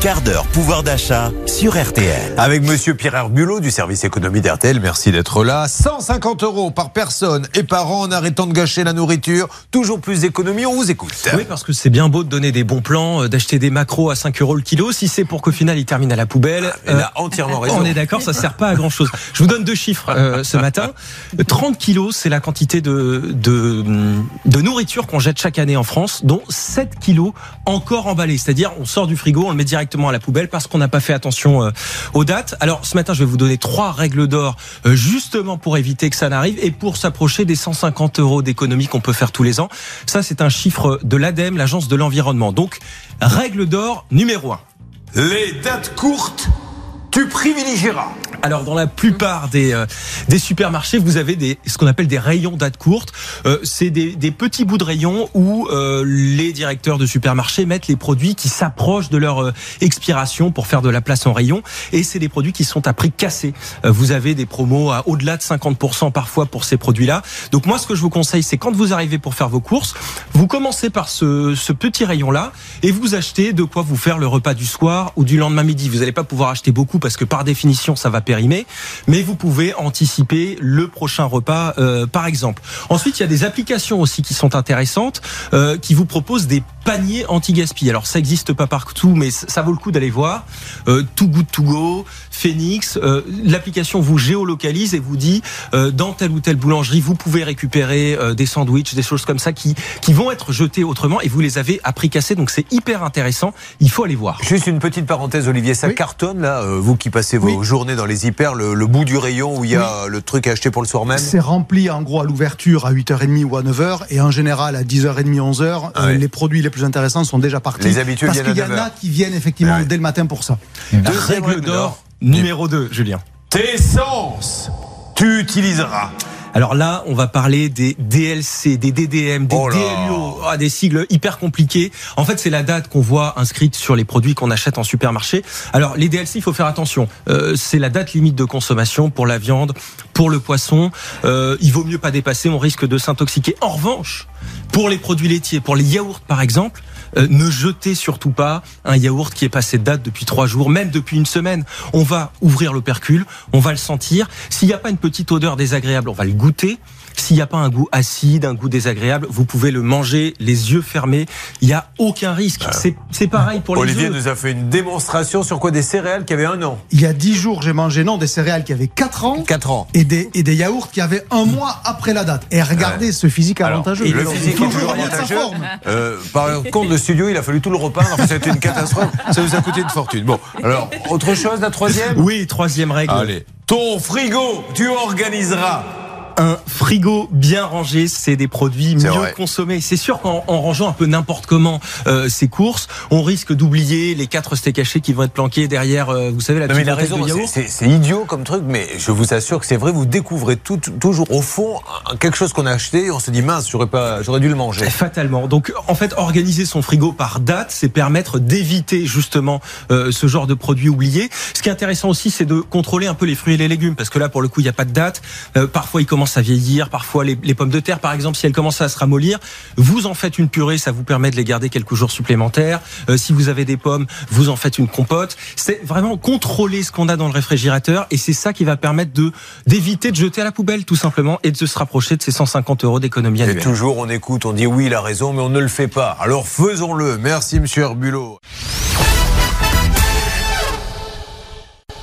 quart d'heure pouvoir d'achat sur RTL. Avec monsieur Pierre Herbulot du service économie d'RTL, merci d'être là. 150 euros par personne et par an en arrêtant de gâcher la nourriture. Toujours plus d'économies, on vous écoute. Oui, parce que c'est bien beau de donner des bons plans, euh, d'acheter des macros à 5 euros le kilo. Si c'est pour qu'au final il termine à la poubelle, Il a entièrement raison. on est d'accord, ça sert pas à grand chose. Je vous donne deux chiffres euh, ce matin. 30 kilos, c'est la quantité de, de, de nourriture qu'on jette chaque année en France, dont 7 kilos encore emballés. C'est-à-dire, on sort du frigo, on le met à la poubelle parce qu'on n'a pas fait attention euh, aux dates. Alors, ce matin, je vais vous donner trois règles d'or euh, justement pour éviter que ça n'arrive et pour s'approcher des 150 euros d'économie qu'on peut faire tous les ans. Ça, c'est un chiffre de l'ADEME, l'agence de l'environnement. Donc, règle d'or numéro 1. Les dates courtes, tu privilégieras. Alors dans la plupart des euh, des supermarchés, vous avez des ce qu'on appelle des rayons date courte. Euh, c'est des, des petits bouts de rayons où euh, les directeurs de supermarchés mettent les produits qui s'approchent de leur euh, expiration pour faire de la place en rayon. Et c'est des produits qui sont à prix cassé. Euh, vous avez des promos à au-delà de 50% parfois pour ces produits-là. Donc moi, ce que je vous conseille, c'est quand vous arrivez pour faire vos courses, vous commencez par ce, ce petit rayon-là et vous achetez de quoi vous faire le repas du soir ou du lendemain midi. Vous n'allez pas pouvoir acheter beaucoup parce que par définition, ça va mais vous pouvez anticiper le prochain repas, euh, par exemple. Ensuite, il y a des applications aussi qui sont intéressantes, euh, qui vous proposent des paniers anti-gaspi. Alors, ça n'existe pas partout, mais ça vaut le coup d'aller voir. Euh, Too Good To Go, Phoenix, euh, l'application vous géolocalise et vous dit euh, dans telle ou telle boulangerie, vous pouvez récupérer euh, des sandwichs, des choses comme ça qui qui vont être jetés autrement et vous les avez à prix cassé. Donc, c'est hyper intéressant. Il faut aller voir. Juste une petite parenthèse, Olivier, ça Oui. cartonne là, euh, vous qui passez vos Oui. journées dans les hyper, le, le bout du rayon où il y a le truc à acheter pour le soir même. C'est rempli en gros à l'ouverture à 8h30 ou à 9h et en général à 10h30, 11h, Ah ouais. les produits les plus intéressants sont déjà partis. Les habitués Parce qu'il y en 9h. a qui viennent effectivement ouais. dès le matin pour ça. Deuxième Règle d'or numéro 2, Julien. Tes sens, tu utiliseras. Alors là, on va parler des DLC, des DDM, des Oh là. DLUO, ah, des sigles hyper compliqués. En fait, c'est la date qu'on voit inscrite sur les produits qu'on achète en supermarché. Alors les DLC, il faut faire attention. Euh, c'est la date limite de consommation pour la viande, pour le poisson. Euh, il vaut mieux pas dépasser, on risque de s'intoxiquer. En revanche, pour les produits laitiers, pour les yaourts par exemple, euh, ne jetez surtout pas un yaourt qui est passé de date depuis trois jours, même depuis une semaine. On va ouvrir l'opercule, on va le sentir. S'il n'y a pas une petite odeur désagréable, on va le goûter. S'il n'y a pas un goût acide, un goût désagréable, vous pouvez le manger les yeux fermés. Il n'y a aucun risque. C'est c'est pareil pour les Olivier œufs. nous a fait une démonstration sur quoi? Des céréales qui avaient un an. Il y a 10 jours, j'ai mangé non des céréales qui avaient 4 ans 4 ans. et des, et des yaourts qui avaient un mois après la date. Et regardez ce physique Alors, avantageux. et le Il physique est toujours avantageux. Euh, par contre, le studio, il a fallu tout le repas. Enfin, ça a été une catastrophe. Ça nous a coûté une fortune. Bon, alors, autre chose, la troisième? Oui, troisième règle. Allez. Ton frigo, tu organiseras. Un frigo bien rangé, c'est des produits mieux vrai. consommés. C'est sûr qu'en en rangeant un peu n'importe comment euh, ces courses, on risque d'oublier les quatre steaks hachés qui vont être planqués derrière, euh, vous savez, la Non, mais petite il a bouteille raison, de c'est- idiot comme truc, mais je vous assure que c'est vrai, vous découvrez tout, toujours au fond quelque chose qu'on a acheté et on se dit mince, j'aurais pas, j'aurais dû le manger. Fatalement. Donc, en fait, organiser son frigo par date, c'est permettre d'éviter justement euh, ce genre de produits oubliés. Ce qui est intéressant aussi, c'est de contrôler un peu les fruits et les légumes, parce que là, pour le coup, il n'y a pas de date. Euh, parfois, ils commencent à vieillir. Parfois, les, les pommes de terre, par exemple, si elles commencent à se ramollir, vous en faites une purée, ça vous permet de les garder quelques jours supplémentaires. Euh, si vous avez des pommes, vous en faites une compote. C'est vraiment contrôler ce qu'on a dans le réfrigérateur, et c'est ça qui va permettre de d'éviter de jeter à la poubelle, tout simplement, et de se rapprocher de ces 150 euros d'économie Et annuelle. toujours on écoute, on dit oui, il a raison, mais on ne le fait pas. Alors faisons-le. Merci, monsieur Herbulot.